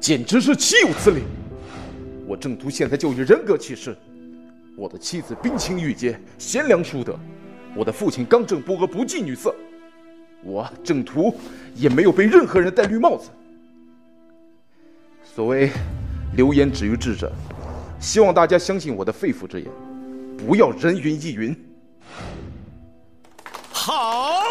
简直是岂有此理！我郑图现在就以人格起誓我的妻子冰清玉洁贤良淑德我的父亲刚正不阿不近女色我郑图也没有被任何人戴绿帽子。所谓流言止于智者希望大家相信我的肺腑之言不要人云亦云。好！